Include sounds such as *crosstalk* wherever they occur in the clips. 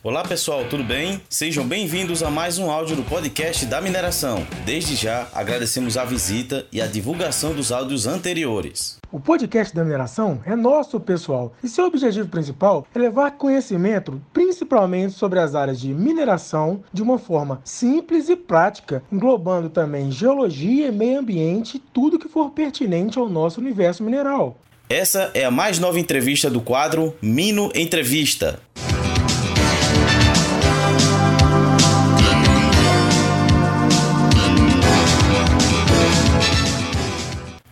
Olá pessoal, tudo bem? Sejam bem-vindos a mais um áudio do podcast da mineração. Desde já agradecemos a visita e a divulgação dos áudios anteriores. O podcast da mineração é nosso, pessoal, e seu objetivo principal é levar conhecimento principalmente sobre as áreas de mineração de uma forma simples e prática, englobando também geologia, meio ambiente e tudo que for pertinente ao nosso universo mineral. Essa é a mais nova entrevista do quadro Mino Entrevista.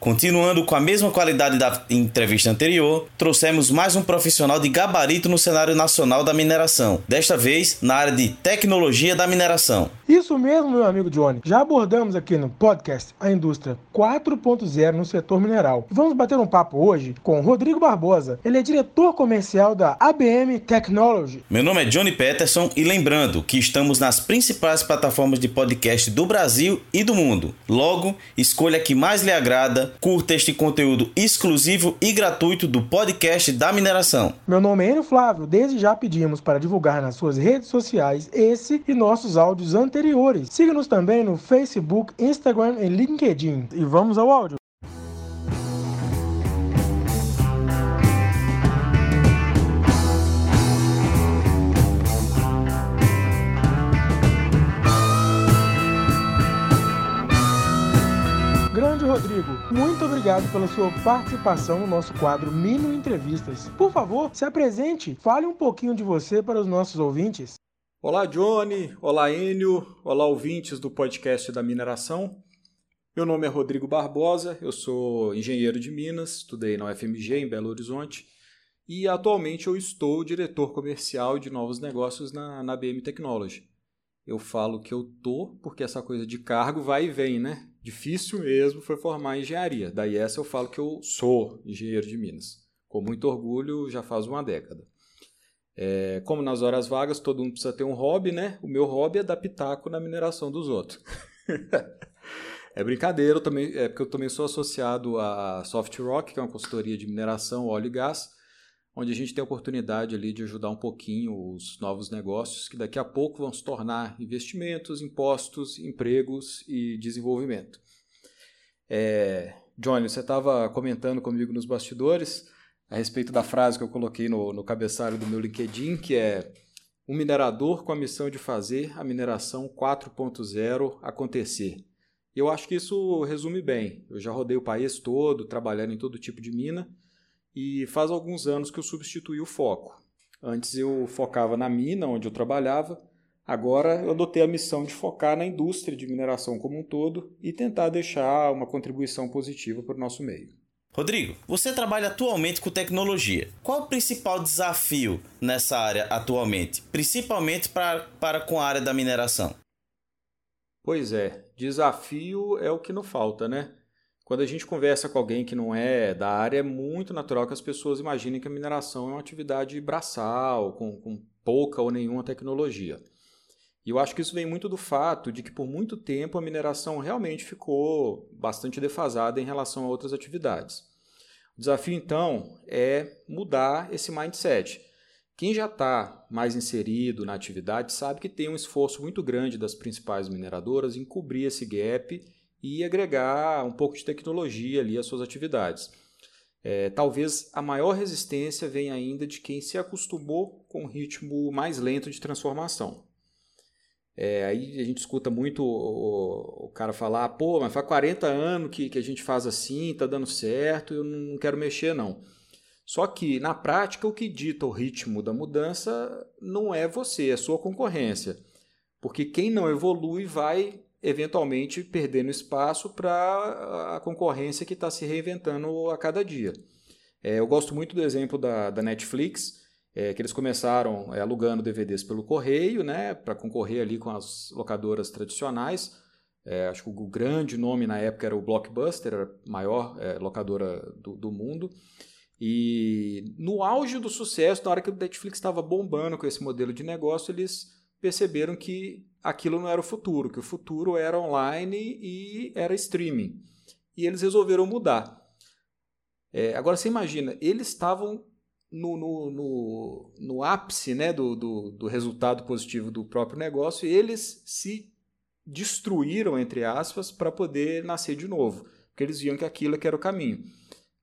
Continuando com a mesma qualidade da entrevista anterior, trouxemos mais um profissional de gabarito no cenário nacional da mineração, desta vez na área de tecnologia da mineração. Isso mesmo, meu amigo Johnny. Já abordamos aqui no podcast a indústria 4.0 no setor mineral. Vamos bater um papo hoje com Rodrigo Barbosa. Ele é diretor comercial da ABM Technology. Meu nome é Johnny Peterson e lembrando que estamos nas principais plataformas de podcast do Brasil e do mundo. Logo, escolha a que mais lhe agrada, curta este conteúdo exclusivo e gratuito do podcast da mineração. Meu nome é Enio Flávio. Desde já pedimos para divulgar nas suas redes sociais esse e nossos áudios anteriores. Siga-nos também no Facebook, Instagram e LinkedIn. E vamos ao áudio. Rodrigo, muito obrigado pela sua participação no nosso quadro Mino Entrevistas. Por favor, se apresente, fale um pouquinho de você para os nossos ouvintes. Olá, Johnny. Olá, Enio. Olá, ouvintes do podcast da mineração. Meu nome é Rodrigo Barbosa, eu sou engenheiro de Minas, estudei na UFMG em Belo Horizonte e atualmente eu estou diretor comercial de novos negócios na, na BM Technology. Eu falo que eu tô porque essa coisa de cargo vai e vem, né? Difícil mesmo foi formar engenharia. Daí essa eu falo que eu sou engenheiro de Minas. Com muito orgulho, já faz uma década. É, como nas horas vagas todo mundo precisa ter um hobby, né? O meu hobby é dar pitaco na mineração dos outros. *laughs* é brincadeira, eu também, é porque eu também sou associado à Soft Rock, que é uma consultoria de mineração, óleo e gás, onde a gente tem a oportunidade ali de ajudar um pouquinho os novos negócios que daqui a pouco vão se tornar investimentos, impostos, empregos e desenvolvimento. É, Johnny, você estava comentando comigo nos bastidores a respeito da frase que eu coloquei no, no cabeçalho do meu LinkedIn, que é um minerador com a missão de fazer a mineração 4.0 acontecer. Eu acho que isso resume bem. Eu já rodei o país todo, trabalhando em todo tipo de mina, e faz alguns anos que eu substituí o foco. Antes eu focava na mina, onde eu trabalhava, agora eu adotei a missão de focar na indústria de mineração como um todo e tentar deixar uma contribuição positiva para o nosso meio. Rodrigo, você trabalha atualmente com tecnologia. Qual o principal desafio nessa área atualmente, principalmente para, para com a área da mineração? Pois é, desafio é o que não falta, né? Quando a gente conversa com alguém que não é da área, é muito natural que as pessoas imaginem que a mineração é uma atividade braçal, com, com pouca ou nenhuma tecnologia. E eu acho que isso vem muito do fato de que por muito tempo a mineração realmente ficou bastante defasada em relação a outras atividades. O desafio então é mudar esse mindset. Quem já está mais inserido na atividade sabe que tem um esforço muito grande das principais mineradoras em cobrir esse gap e agregar um pouco de tecnologia ali às suas atividades. É, talvez a maior resistência venha ainda de quem se acostumou com um ritmo mais lento de transformação. É, aí a gente escuta muito o, o, cara falar, pô, mas faz 40 anos que, que a gente faz assim, tá dando certo, eu não quero mexer não. Só que, na prática, o que dita o ritmo da mudança não é você, é sua concorrência. Porque quem não evolui vai, eventualmente, perdendo espaço para a concorrência que está se reinventando a cada dia. É, eu gosto muito do exemplo da, da Netflix, é, que eles começaram é, alugando DVDs pelo correio, né, para concorrer ali com as locadoras tradicionais. É, acho que o grande nome na época era o Blockbuster, a maior é, locadora do, do, mundo. E no auge do sucesso, na hora que o Netflix estava bombando com esse modelo de negócio, eles perceberam que aquilo não era o futuro, que o futuro era online e era streaming. E eles resolveram mudar. É, agora você imagina, eles estavam no, no, no, no ápice né, do, do, do resultado positivo do próprio negócio, eles se destruíram, entre aspas, para poder nascer de novo, porque eles viam que aquilo que era o caminho.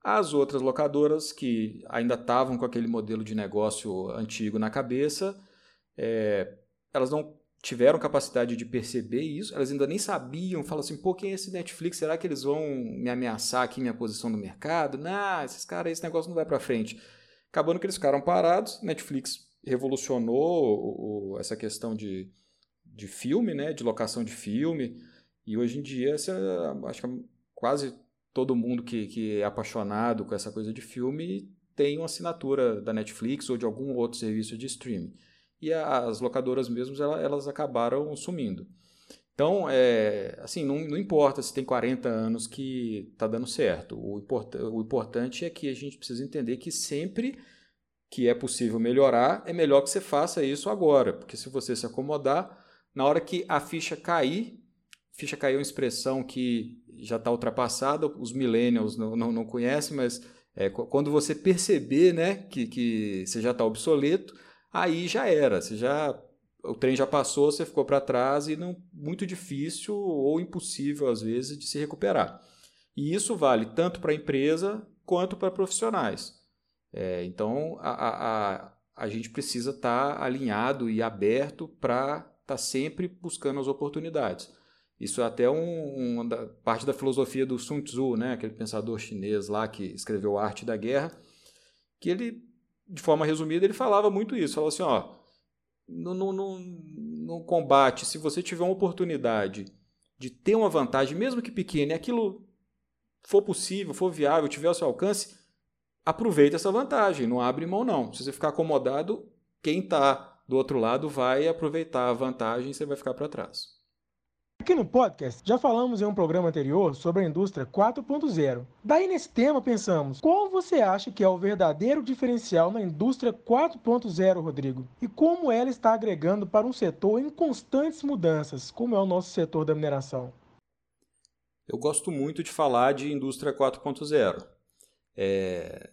As outras locadoras que ainda estavam com aquele modelo de negócio antigo na cabeça, é, elas não tiveram capacidade de perceber isso, elas ainda nem sabiam, falam assim, pô, quem é esse Netflix? Será que eles vão me ameaçar aqui minha posição no mercado? Não, esses caras, esse negócio não vai para frente. Acabando que eles ficaram parados, Netflix revolucionou essa questão de, de filme, né, de locação de filme, e hoje em dia, essa, acho que quase todo mundo que, que é apaixonado com essa coisa de filme tem uma assinatura da Netflix ou de algum outro serviço de streaming. E as locadoras mesmo, elas acabaram sumindo. Então, é, assim, não, não, importa se tem 40 anos que está dando certo. O, import, o importante é que a gente precisa entender que sempre que é possível melhorar, é melhor que você faça isso agora. Porque se você se acomodar, na hora que a ficha cair, ficha caiu é uma expressão que já está ultrapassada, os millennials não, não, não conhecem, mas é, quando você perceber né, que, que você já está obsoleto, aí já era, você já o trem já passou, você ficou para trás e não muito difícil ou impossível às vezes de se recuperar. E isso vale tanto para a empresa quanto para profissionais. É, então a, a, a, gente precisa estar tá alinhado e aberto para estar tá sempre buscando as oportunidades. Isso é até um, uma da, parte da filosofia do Sun Tzu, né? aquele pensador chinês lá que escreveu A Arte da Guerra, que ele, de forma resumida, ele falava muito isso. Falava assim, ó, no, no, no, no combate, se você tiver uma oportunidade de ter uma vantagem, mesmo que pequena, e aquilo for possível, for viável, tiver ao seu alcance, aproveita essa vantagem, não abre mão não. Se você ficar acomodado, quem está do outro lado vai aproveitar a vantagem e você vai ficar para trás. Aqui no podcast já falamos em um programa anterior sobre a indústria 4.0. Daí nesse tema pensamos, qual você acha que é o verdadeiro diferencial na indústria 4.0, Rodrigo? E como ela está agregando para um setor em constantes mudanças, como é o nosso setor da mineração? Eu gosto muito de falar de indústria 4.0. É,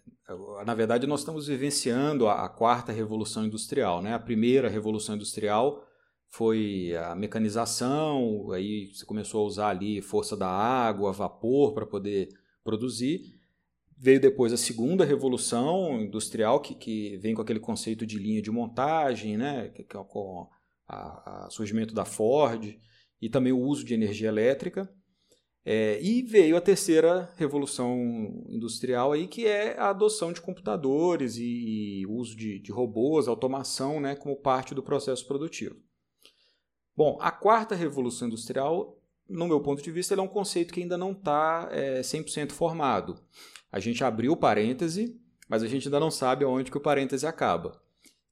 na verdade, nós estamos vivenciando a, a quarta revolução industrial. Né? A primeira revolução industrial foi a mecanização, aí você começou a usar ali força da água, vapor para poder produzir. Veio depois a segunda revolução industrial, que, que vem com aquele conceito de linha de montagem, né? que, que é com o surgimento da Ford, e também o uso de energia elétrica. É, e veio a terceira revolução industrial, aí, que é a adoção de computadores e, e uso de, de robôs, automação né, como parte do processo produtivo. Bom, a quarta revolução industrial, no meu ponto de vista, é um conceito que ainda não está é, 100% formado. A gente abriu o parêntese, mas a gente ainda não sabe aonde que o parêntese acaba.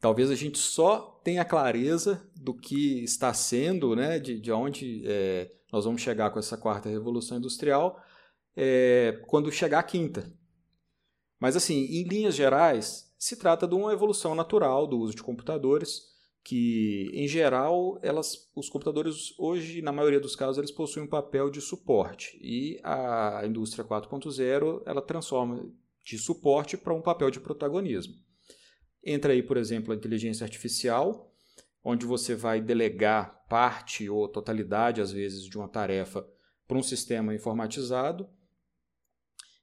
Talvez a gente só tenha clareza do que está sendo, né, de, de onde é, nós vamos chegar com essa quarta revolução industrial, é, quando chegar a quinta. Mas, assim, em linhas gerais, se trata de uma evolução natural do uso de computadores que, em geral, elas, os computadores hoje, na maioria dos casos, eles possuem um papel de suporte e a indústria 4.0 ela transforma de suporte para um papel de protagonismo. Entra aí, por exemplo, a inteligência artificial, onde você vai delegar parte ou totalidade, às vezes, de uma tarefa para um sistema informatizado.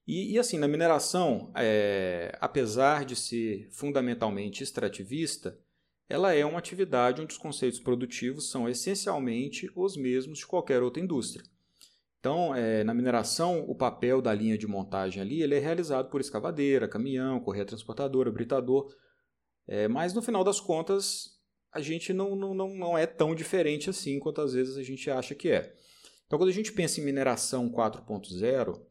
E, e assim, na mineração, é, apesar de ser fundamentalmente extrativista, ela é uma atividade onde os conceitos produtivos são essencialmente os mesmos de qualquer outra indústria. Então, é, na mineração, o papel da linha de montagem ali ele é realizado por escavadeira, caminhão, correia transportadora, britador, é, mas no final das contas a gente não, não, não é tão diferente assim quanto às vezes a gente acha que é. Então, quando a gente pensa em mineração 4.0,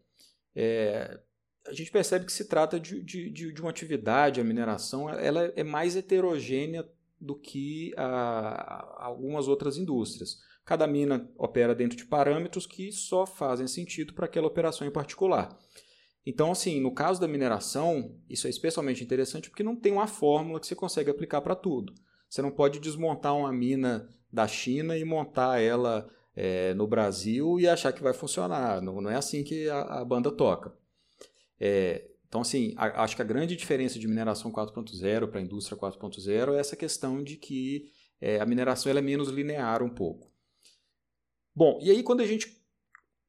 é, a gente percebe que se trata de, de, de, uma atividade, a mineração, ela é mais heterogênea do que a, algumas outras indústrias. Cada mina opera dentro de parâmetros que só fazem sentido para aquela operação em particular. Então, assim, no caso da mineração, isso é especialmente interessante porque não tem uma fórmula que você consegue aplicar para tudo. Você não pode desmontar uma mina da China e montar ela é, no Brasil e achar que vai funcionar. Não, não é assim que a, a banda toca. É, Então, assim, a, acho que a grande diferença de mineração 4.0 para a indústria 4.0 é essa questão de que é, a mineração é menos linear um pouco. Bom, e aí quando a gente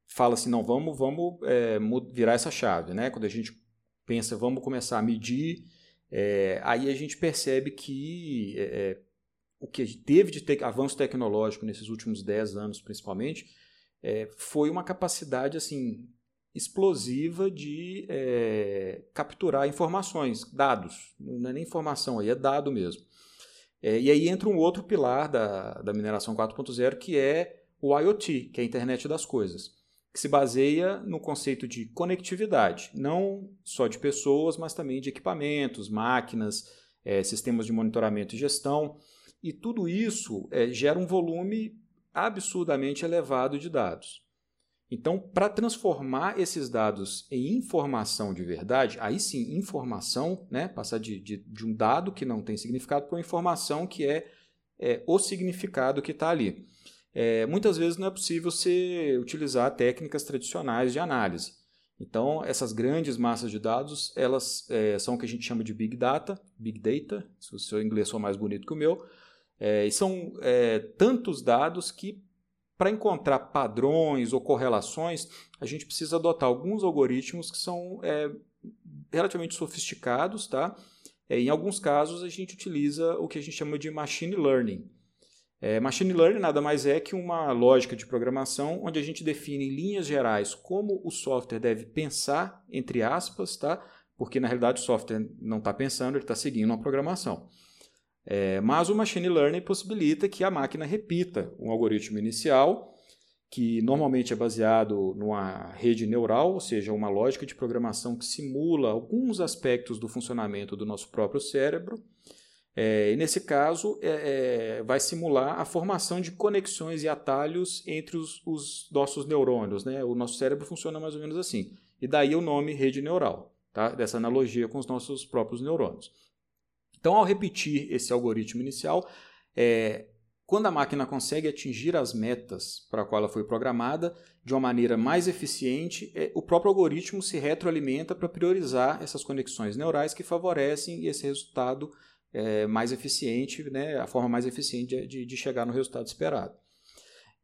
fala assim, não, vamos, vamos é, virar essa chave, né? Quando a gente pensa, vamos começar a medir, é, aí a gente percebe que é, é o que teve de te avanço tecnológico nesses últimos 10 anos, principalmente, é, foi uma capacidade assim explosiva de é, capturar informações, dados. Não é nem informação aí, é dado mesmo. É, e aí entra um outro pilar da, da mineração 4.0, que é o IoT, que é a internet das coisas, que se baseia no conceito de conectividade, não só de pessoas, mas também de equipamentos, máquinas, é, sistemas de monitoramento e gestão. E tudo isso gera um volume absurdamente elevado de dados. Então, para transformar esses dados em informação de verdade, aí sim, informação, né, passar de, de, de um dado que não tem significado para uma informação que é, é o significado que está ali. É, muitas vezes não é possível você utilizar técnicas tradicionais de análise. Então, essas grandes massas de dados, elas é, são o que a gente chama de Big Data, Big Data, se o seu inglês for mais bonito que o meu, é, e são é, tantos dados que para encontrar padrões ou correlações, a gente precisa adotar alguns algoritmos que são é, relativamente sofisticados, tá? É, em alguns casos, a gente utiliza o que a gente chama de machine learning. É, machine learning nada mais é que uma lógica de programação onde a gente define em linhas gerais como o software deve pensar, entre aspas, tá? porque na realidade o software não está pensando, ele está seguindo uma programação. É, mas o machine learning possibilita que a máquina repita um algoritmo inicial, que normalmente é baseado numa rede neural, ou seja, uma lógica de programação que simula alguns aspectos do funcionamento do nosso próprio cérebro. É, e nesse caso, é, é vai simular a formação de conexões e atalhos entre os, os, nossos neurônios. Né? O nosso cérebro funciona mais ou menos assim. E daí o nome rede neural, tá? dessa analogia com os nossos próprios neurônios. Então, ao repetir esse algoritmo inicial, é, quando a máquina consegue atingir as metas para a qual ela foi programada de uma maneira mais eficiente, é, o próprio algoritmo se retroalimenta para priorizar essas conexões neurais que favorecem esse resultado é, mais eficiente, né, a forma mais eficiente de, de chegar no resultado esperado.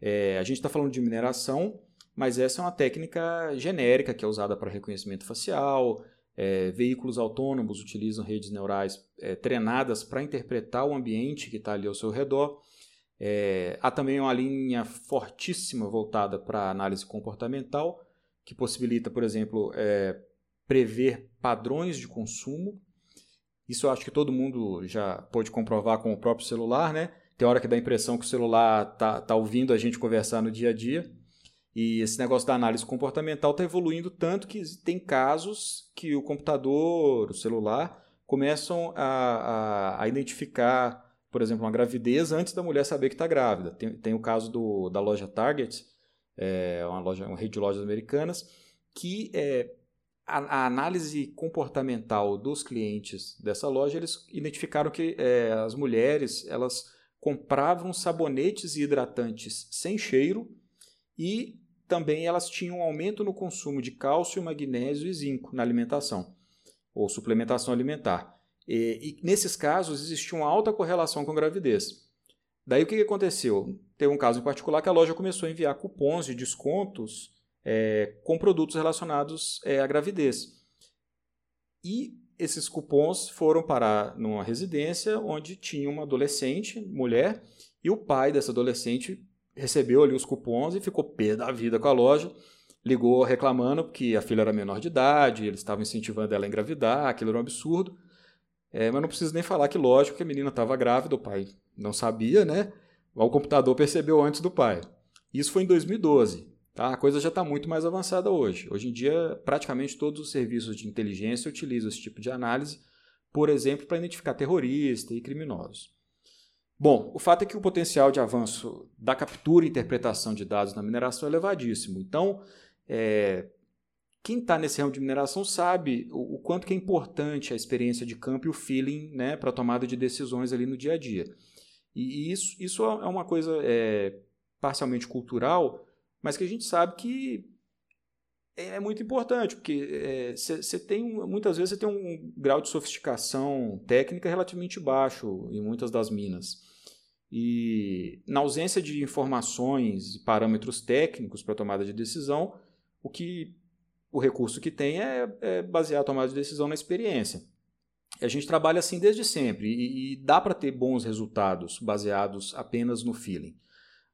É, a gente está falando de mineração, mas essa é uma técnica genérica que é usada para reconhecimento facial, é, veículos autônomos utilizam redes neurais é, treinadas para interpretar o ambiente que está ali ao seu redor. É, há também uma linha fortíssima voltada para análise comportamental, que possibilita, por exemplo, é, prever padrões de consumo. Isso eu acho que todo mundo já pode comprovar com o próprio celular, né? Tem hora que dá a impressão que o celular está tá ouvindo a gente conversar no dia a dia. E esse negócio da análise comportamental está evoluindo tanto que tem casos que o computador, o celular, começam a, a, a identificar, por exemplo, uma gravidez antes da mulher saber que está grávida. Tem, tem o caso do, da loja Target, é uma, loja, uma rede de lojas americanas, que é, a, a, análise comportamental dos clientes dessa loja, eles identificaram que é, as mulheres elas compravam sabonetes e hidratantes sem cheiro e também elas tinham um aumento no consumo de cálcio, magnésio e zinco na alimentação, ou suplementação alimentar. E, e nesses casos existia uma alta correlação com gravidez. Daí o que, aconteceu? Teve um caso em particular que a loja começou a enviar cupons de descontos é, com produtos relacionados é, à gravidez. E esses cupons foram parar numa residência onde tinha uma adolescente, mulher, e o pai dessa adolescente recebeu ali os cupons e ficou pé da vida com a loja. Ligou reclamando que a filha era menor de idade, eles estavam incentivando ela a engravidar, aquilo era um absurdo. É, mas não preciso nem falar que, lógico, que a menina estava grávida, o pai não sabia, né? O computador percebeu antes do pai. Isso foi em 2012. Tá? A coisa já está muito mais avançada hoje. Hoje em dia, praticamente todos os serviços de inteligência utilizam esse tipo de análise, por exemplo, para identificar terroristas e criminosos. Bom, o fato é que o potencial de avanço da captura e interpretação de dados na mineração é elevadíssimo. Então, é, quem está nesse ramo de mineração sabe o, o, quanto que é importante a experiência de campo e o feeling né, para a tomada de decisões ali no dia a dia. E, e isso, isso é uma coisa é, parcialmente cultural, mas que a gente sabe que é, é muito importante, porque você é, tem muitas vezes você tem um grau de sofisticação técnica relativamente baixo em muitas das minas. E na ausência de informações e parâmetros técnicos para tomada de decisão, o que o recurso que tem é, é basear a tomada de decisão na experiência. A gente trabalha assim desde sempre e, e dá para ter bons resultados baseados apenas no feeling.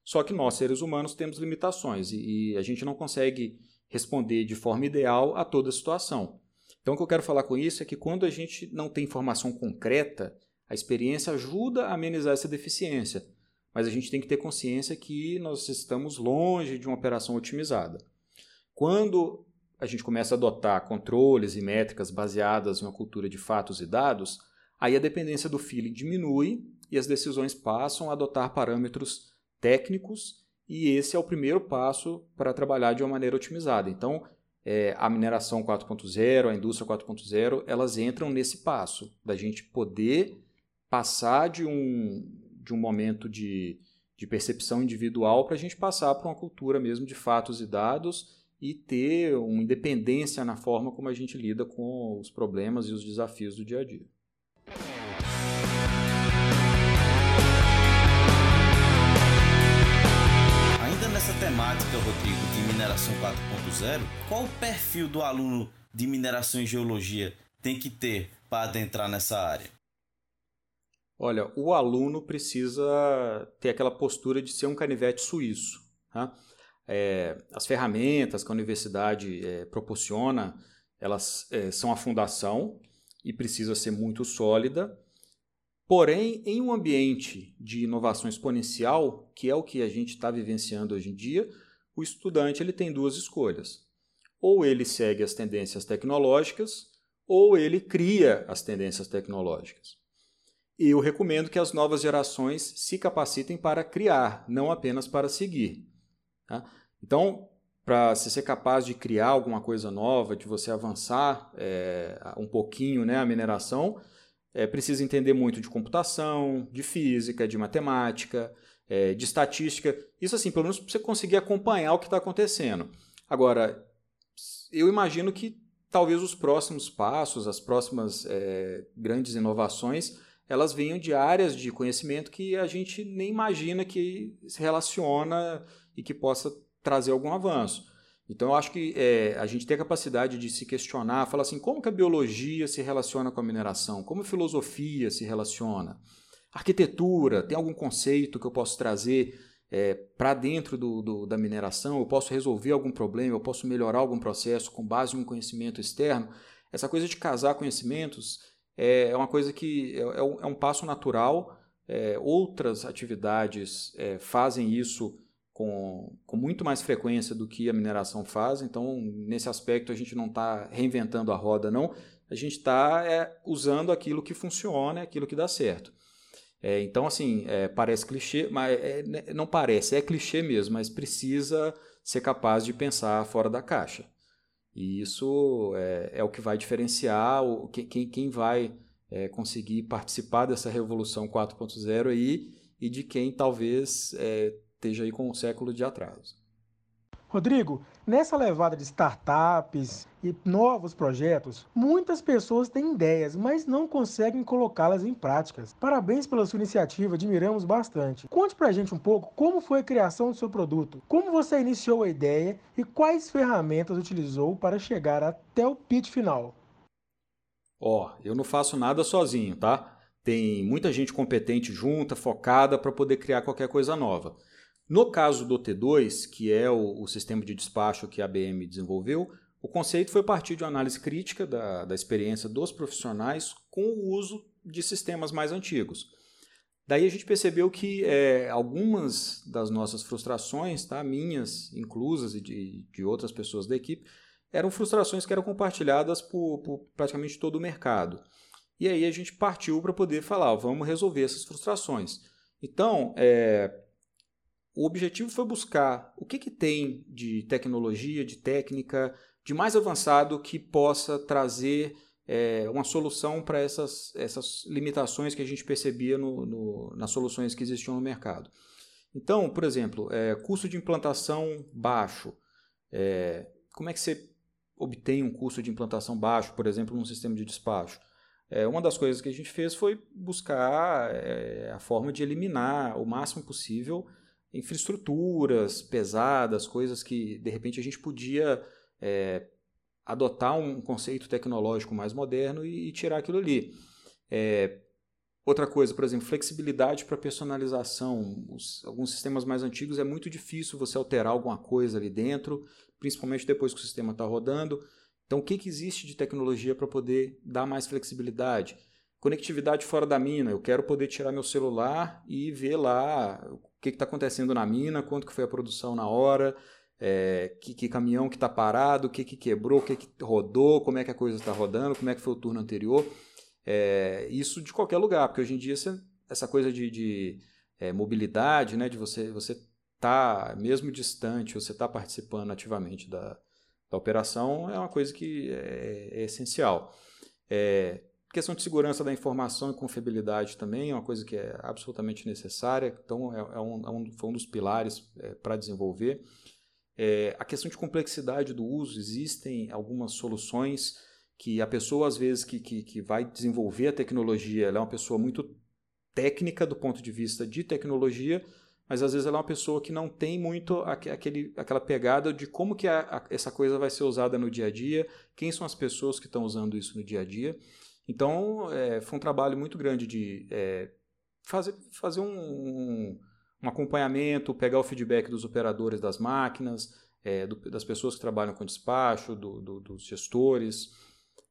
Só que nós, seres humanos, temos limitações e, e a gente não consegue responder de forma ideal a toda a situação. Então, o que eu quero falar com isso é que quando a gente não tem informação concreta, a experiência ajuda a amenizar essa deficiência, mas a gente tem que ter consciência que nós estamos longe de uma operação otimizada. Quando a gente começa a adotar controles e métricas baseadas em uma cultura de fatos e dados, aí a dependência do feeling diminui e as decisões passam a adotar parâmetros técnicos e esse é o primeiro passo para trabalhar de uma maneira otimizada. Então, é, a mineração 4.0, a indústria 4.0, elas entram nesse passo da gente poder passar de um, de um momento de, de percepção individual para a gente passar para uma cultura mesmo de fatos e dados e ter uma independência na forma como a gente lida com os problemas e os desafios do dia a dia. nessa temática, Rodrigo, de mineração 4.0, qual o perfil do aluno de mineração e geologia tem que ter para adentrar nessa área? Olha, o aluno precisa ter aquela postura de ser um canivete suíço. Tá? É, as ferramentas que a universidade é, proporciona, elas é, são a fundação e precisa ser muito sólida Porém, em um ambiente de inovação exponencial, que é o que a gente está vivenciando hoje em dia, o estudante ele tem duas escolhas. Ou ele segue as tendências tecnológicas, ou ele cria as tendências tecnológicas. Eu recomendo que as novas gerações se capacitem para criar, não apenas para seguir. Tá? Então, para ser capaz de criar alguma coisa nova, de você avançar é, um pouquinho né, a mineração, é, precisa entender muito de computação, de física, de matemática, é, de estatística. Isso assim, pelo menos para você conseguir acompanhar o que está acontecendo. Agora, eu imagino que talvez os próximos passos, as próximas grandes inovações, elas venham de áreas de conhecimento que a gente nem imagina que se relaciona e que possa trazer algum avanço. Então, eu acho que é, a gente tem a capacidade de se questionar, falar assim, como que a biologia se relaciona com a mineração? Como a filosofia se relaciona? Arquitetura, tem algum conceito que eu posso trazer é, para dentro do, do, da mineração? Eu posso resolver algum problema? Eu posso melhorar algum processo com base em um conhecimento externo? Essa coisa de casar conhecimentos é, é uma coisa que é, é, um, é um, passo natural. É, outras atividades é, fazem isso com, com muito mais frequência do que a mineração faz. Então, nesse aspecto, a gente não está reinventando a roda, não. A gente está é, usando aquilo que funciona, aquilo que dá certo. É, então, assim, parece clichê, mas né, não parece, é clichê mesmo, mas precisa ser capaz de pensar fora da caixa. E isso é, é o que vai diferenciar o, quem, quem vai é, conseguir participar dessa revolução 4.0 aí e de quem talvez é, esteja aí com um século de atraso. Rodrigo, nessa levada de startups e novos projetos, muitas pessoas têm ideias, mas não conseguem colocá-las em práticas. Parabéns pela sua iniciativa, admiramos bastante. Conte pra gente um pouco como foi a criação do seu produto, como você iniciou a ideia e quais ferramentas utilizou para chegar até o pitch final. Ó, oh, eu não faço nada sozinho, tá? Tem muita gente competente junta, focada para poder criar qualquer coisa nova. No caso do T2, que é o, o, sistema de despacho que a IBM desenvolveu, o conceito foi partir de uma análise crítica da, da experiência dos profissionais com o uso de sistemas mais antigos. Daí a gente percebeu que é, algumas das nossas frustrações, tá, minhas inclusas e de, de outras pessoas da equipe, eram frustrações que eram compartilhadas por, por praticamente todo o mercado. E aí a gente partiu para poder falar, vamos resolver essas frustrações. Então, é, o objetivo foi buscar o que, que tem de tecnologia, de técnica, de mais avançado que possa trazer é, uma solução para essas, essas limitações que a gente percebia no, no, nas soluções que existiam no mercado. Então, por exemplo, é, custo de implantação baixo. É, como é que você obtém um custo de implantação baixo, por exemplo, num sistema de despacho? É, uma das coisas que a gente fez foi buscar a forma de eliminar o máximo possível infraestruturas pesadas, coisas que de repente a gente podia é, adotar um conceito tecnológico mais moderno e, e tirar aquilo ali. É, outra coisa, por exemplo, flexibilidade para personalização. Os, alguns sistemas mais antigos é muito difícil você alterar alguma coisa ali dentro, principalmente depois que o sistema está rodando. Então, o que, que existe de tecnologia para poder dar mais flexibilidade? Conectividade fora da mina. Eu quero poder tirar meu celular e ver lá o que está acontecendo na mina, quanto que foi a produção na hora, é, que, que, caminhão que está parado, o que, que quebrou, o que, que rodou, como é que a coisa está rodando, como é que foi o turno anterior. É, isso de qualquer lugar, porque hoje em dia você, essa coisa de, de é, mobilidade, né, de você você tá mesmo distante, você está participando ativamente da, da operação é uma coisa que é, é essencial. É, questão de segurança da informação e confiabilidade também é uma coisa que é absolutamente necessária, então é, é um, é um, foi um dos pilares é, para desenvolver. É, a questão de complexidade do uso, existem algumas soluções que a pessoa, às vezes, que, que, que vai desenvolver a tecnologia, ela é uma pessoa muito técnica do ponto de vista de tecnologia, mas às vezes ela é uma pessoa que não tem muito aquele, aquela pegada de como que a, a, essa coisa vai ser usada no dia a dia, quem são as pessoas que estão usando isso no dia a dia. Então, é, foi um trabalho muito grande de é, fazer, fazer um, um, um, acompanhamento, pegar o feedback dos operadores das máquinas, é, do, das pessoas que trabalham com despacho, do, do, dos gestores.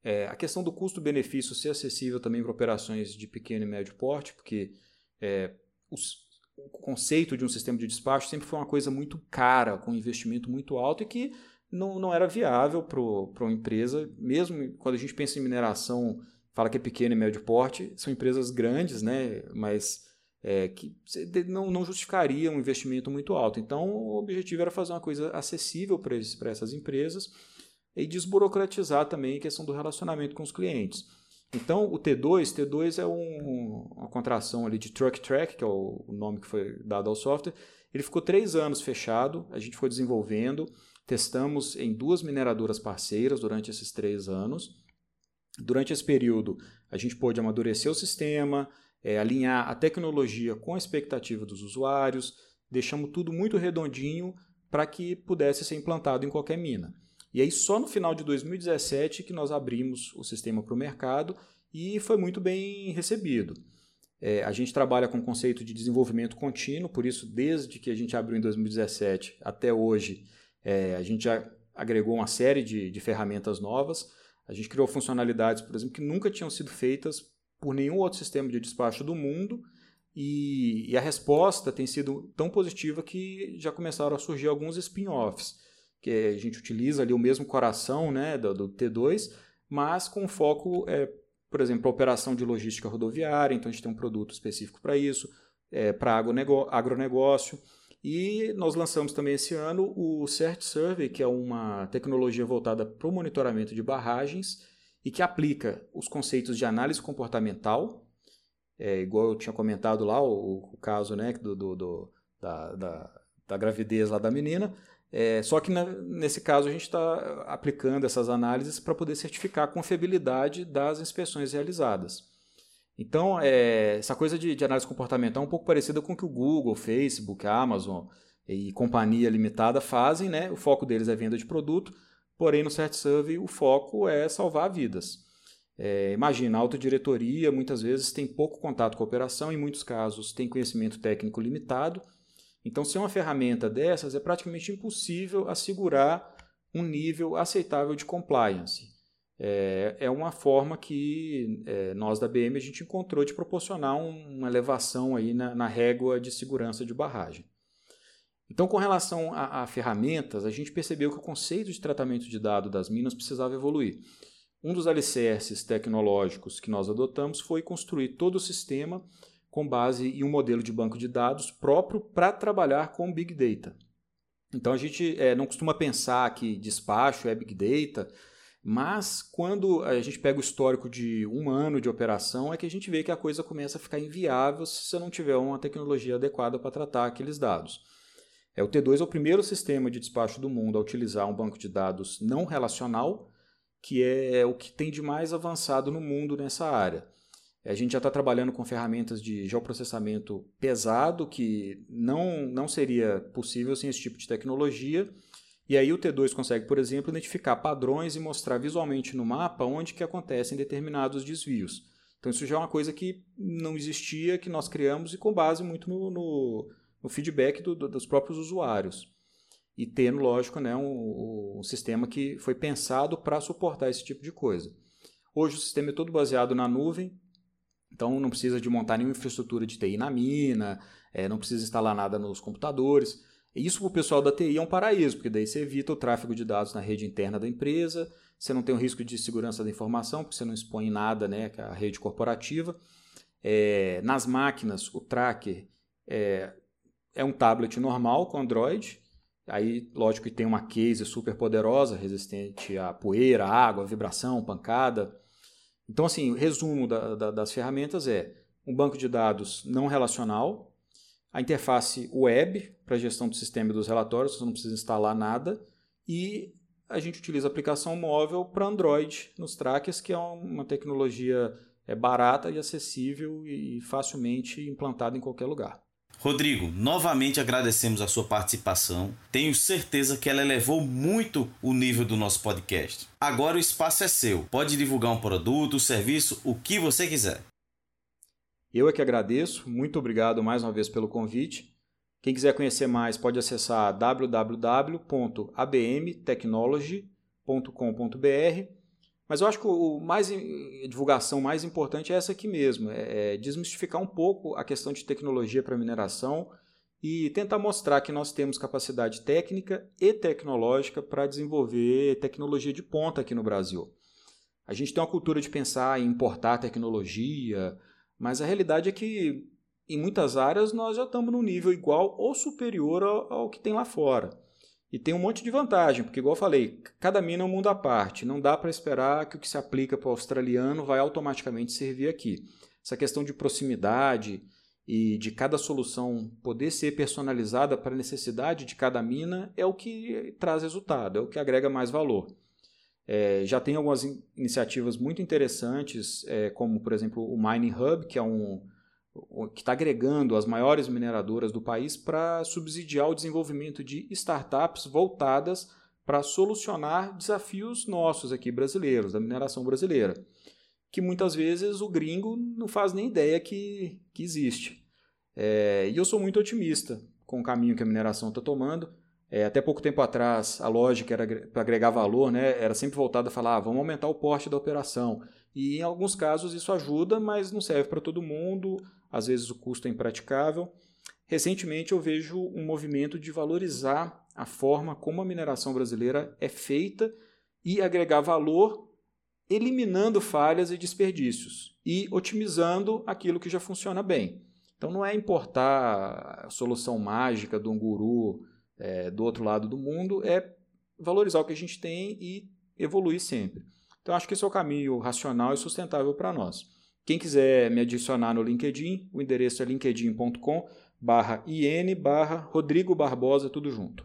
É, a questão do custo-benefício ser acessível também para operações de pequeno e médio porte, porque é, os, o conceito de um sistema de despacho sempre foi uma coisa muito cara, com investimento muito alto e que não, não era viável para uma empresa, mesmo quando a gente pensa em mineração, fala que é pequeno e médio porte, são empresas grandes, né, mas é, que não, não justificaria um investimento muito alto. Então, o objetivo era fazer uma coisa acessível para essas empresas e desburocratizar também a questão do relacionamento com os clientes. Então, o T2, T2 é um, uma contração ali de Truck Track, que é o, nome que foi dado ao software. Ele ficou três anos fechado, a gente foi desenvolvendo, testamos em duas mineradoras parceiras durante esses três anos. Durante esse período, a gente pôde amadurecer o sistema, é, alinhar a tecnologia com a expectativa dos usuários, deixamos tudo muito redondinho para que pudesse ser implantado em qualquer mina. E aí, só no final de 2017 que nós abrimos o sistema para o mercado e foi muito bem recebido. É, a gente trabalha com o conceito de desenvolvimento contínuo, por isso, desde que a gente abriu em 2017 até hoje, é, a gente já agregou uma série de, de ferramentas novas. A gente criou funcionalidades, por exemplo, que nunca tinham sido feitas por nenhum outro sistema de despacho do mundo. E, e a resposta tem sido tão positiva que já começaram a surgir alguns spin-offs que a gente utiliza ali o mesmo coração né, do, do T2, mas com foco, é, por exemplo, a operação de logística rodoviária, então a gente tem um produto específico para isso, é, para agronegócio. E nós lançamos também esse ano o CERT Survey, que é uma tecnologia voltada para o monitoramento de barragens e que aplica os conceitos de análise comportamental, é, igual eu tinha comentado lá, o, o caso né, do, do, do da, da, da gravidez lá da menina, é, só que na, nesse caso a gente está aplicando essas análises para poder certificar a confiabilidade das inspeções realizadas. Então, é, essa coisa de, de, análise comportamental é um pouco parecida com o que o Google, Facebook, a Amazon e companhia limitada fazem. Né? O foco deles é venda de produto, porém no Cert Survey o foco é salvar vidas. É, imagina, a autodiretoria muitas vezes tem pouco contato com a operação, em muitos casos tem conhecimento técnico limitado, então, sem uma ferramenta dessas, é praticamente impossível assegurar um nível aceitável de compliance. É, é uma forma que é, nós da BM a gente encontrou de proporcionar um, uma elevação aí na, na, régua de segurança de barragem. Então, com relação a, a, ferramentas, a gente percebeu que o conceito de tratamento de dados das minas precisava evoluir. Um dos alicerces tecnológicos que nós adotamos foi construir todo o sistema com base em um modelo de banco de dados próprio para trabalhar com Big Data. Então a gente é, não costuma pensar que despacho é Big Data, mas quando a gente pega o histórico de um ano de operação, é que a gente vê que a coisa começa a ficar inviável se você não tiver uma tecnologia adequada para tratar aqueles dados. É, o T2 é o primeiro sistema de despacho do mundo a utilizar um banco de dados não relacional, que é o que tem de mais avançado no mundo nessa área. A gente já está trabalhando com ferramentas de geoprocessamento pesado, que não, não seria possível sem esse tipo de tecnologia. E aí o T2 consegue, por exemplo, identificar padrões e mostrar visualmente no mapa onde que acontecem determinados desvios. Então isso já é uma coisa que não existia, que nós criamos e com base muito no, no, no feedback do, do, dos próprios usuários. E tendo, lógico, né, um, um sistema que foi pensado para suportar esse tipo de coisa. Hoje o sistema é todo baseado na nuvem, então não precisa de montar nenhuma infraestrutura de TI na mina, é, não precisa instalar nada nos computadores. Isso para o pessoal da TI é um paraíso, porque daí você evita o tráfego de dados na rede interna da empresa, você não tem o risco de segurança da informação, porque você não expõe nada, né, a rede corporativa. É, nas máquinas, o tracker é, é um tablet normal com Android. Aí, lógico que tem uma case super poderosa, resistente a poeira, água, vibração, pancada. Então, assim, o resumo da, da, das ferramentas é um banco de dados não relacional, a interface web para gestão do sistema e dos relatórios, você não precisa instalar nada, e a gente utiliza a aplicação móvel para Android nos trackers, que é uma tecnologia é barata e acessível e facilmente implantada em qualquer lugar. Rodrigo, novamente agradecemos a sua participação. Tenho certeza que ela elevou muito o nível do nosso podcast. Agora o espaço é seu. Pode divulgar um produto, um serviço, o que você quiser. Eu é que agradeço. Muito obrigado mais uma vez pelo convite. Quem quiser conhecer mais pode acessar www.abmtechnology.com.br mas eu acho que o mais, a divulgação mais importante é essa aqui mesmo, é, é desmistificar um pouco a questão de tecnologia para mineração e tentar mostrar que nós temos capacidade técnica e tecnológica para desenvolver tecnologia de ponta aqui no Brasil. A gente tem uma cultura de pensar em importar tecnologia, mas a realidade é que em muitas áreas nós já estamos no nível igual ou superior ao, ao que tem lá fora. E tem um monte de vantagem, porque, igual eu falei, cada mina é um mundo à parte. Não dá para esperar que o que se aplica para o australiano vai automaticamente servir aqui. Essa questão de proximidade e de cada solução poder ser personalizada para a necessidade de cada mina é o que traz resultado, é o que agrega mais valor. É, já tem algumas in iniciativas muito interessantes, é, como, por exemplo, o Mining Hub, que é um que está agregando as maiores mineradoras do país para subsidiar o desenvolvimento de startups voltadas para solucionar desafios nossos aqui brasileiros, da mineração brasileira, que muitas vezes o gringo não faz nem ideia que, que existe. É, e eu sou muito otimista com o caminho que a mineração está tomando. É, até pouco tempo atrás, a lógica era para agregar valor, né, era sempre voltada a falar: ah, vamos aumentar o porte da operação. E em alguns casos isso ajuda, mas não serve para todo mundo às vezes o custo é impraticável. Recentemente eu vejo um movimento de valorizar a forma como a mineração brasileira é feita e agregar valor, eliminando falhas e desperdícios e otimizando aquilo que já funciona bem. Então não é importar a solução mágica de um guru é, do outro lado do mundo, é valorizar o que a gente tem e evoluir sempre. Então acho que esse é o caminho racional e sustentável para nós. Quem quiser me adicionar no LinkedIn, o endereço é linkedin.com barra in barra Rodrigo Barbosa, tudo junto.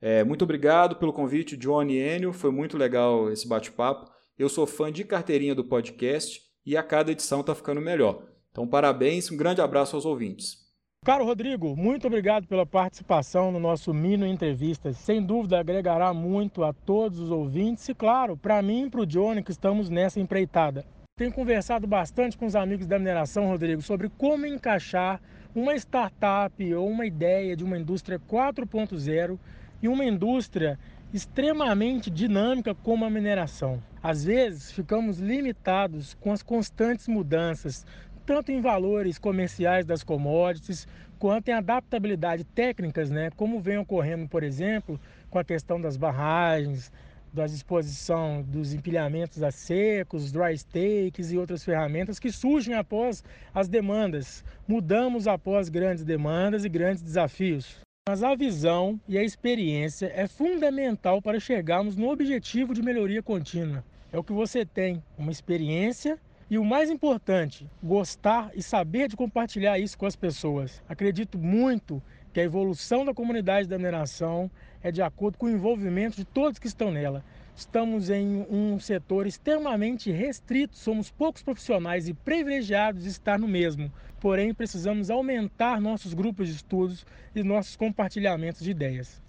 É, muito obrigado pelo convite, Johnny Enio, foi muito legal esse bate-papo. Eu sou fã de carteirinha do podcast e a cada edição está ficando melhor. Então, parabéns, um grande abraço aos ouvintes. Caro Rodrigo, muito obrigado pela participação no nosso Mino Entrevistas. Sem dúvida agregará muito a todos os ouvintes e, claro, para mim e para o Johnny que estamos nessa empreitada. Tenho conversado bastante com os amigos da mineração, Rodrigo, sobre como encaixar uma startup ou uma ideia de uma indústria 4.0 e uma indústria extremamente dinâmica como a mineração. Às vezes ficamos limitados com as constantes mudanças, tanto em valores comerciais das commodities, quanto em adaptabilidade técnicas, né, como vem ocorrendo, por exemplo, com a questão das barragens, da disposição dos empilhamentos a secos, dry stakes e outras ferramentas que surgem após as demandas. Mudamos após grandes demandas e grandes desafios. Mas a visão e a experiência é fundamental para chegarmos no objetivo de melhoria contínua. É o que você tem, uma experiência e o mais importante, gostar e saber de compartilhar isso com as pessoas. Acredito muito que a evolução da comunidade da mineração é de acordo com o envolvimento de todos que estão nela. Estamos em um setor extremamente restrito, somos poucos profissionais e privilegiados de estar no mesmo. Porém, precisamos aumentar nossos grupos de estudos e nossos compartilhamentos de ideias.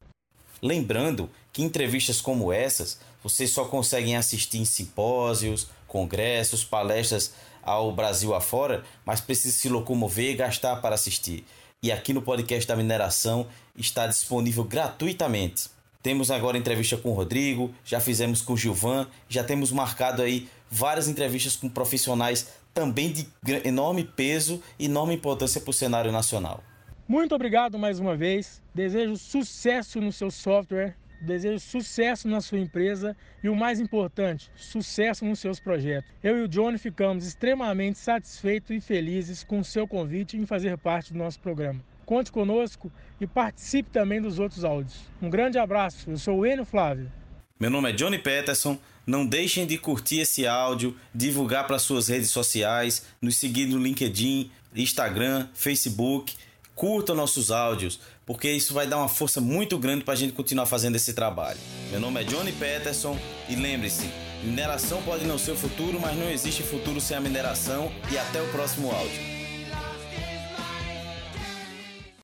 Lembrando que entrevistas como essas vocês só conseguem assistir em simpósios, congressos, palestras ao Brasil afora, mas precisa se locomover e gastar para assistir. E aqui no podcast da mineração está disponível gratuitamente. Temos agora entrevista com o Rodrigo, já fizemos com o Gilvan, já temos marcado aí várias entrevistas com profissionais também de enorme peso e enorme importância para o cenário nacional. Muito obrigado mais uma vez. Desejo sucesso no seu software, desejo sucesso na sua empresa e o mais importante, sucesso nos seus projetos. Eu e o Johnny ficamos extremamente satisfeitos e felizes com o seu convite em fazer parte do nosso programa. Conte conosco e participe também dos outros áudios. Um grande abraço, eu sou o Enio Flávio. Meu nome é Johnny Peterson. Não deixem de curtir esse áudio, divulgar para suas redes sociais, nos seguir no LinkedIn, Instagram, Facebook curtam nossos áudios, porque isso vai dar uma força muito grande para a gente continuar fazendo esse trabalho. Meu nome é Johnny Peterson e lembre-se: mineração pode não ser o futuro, mas não existe futuro sem a mineração. E até o próximo áudio.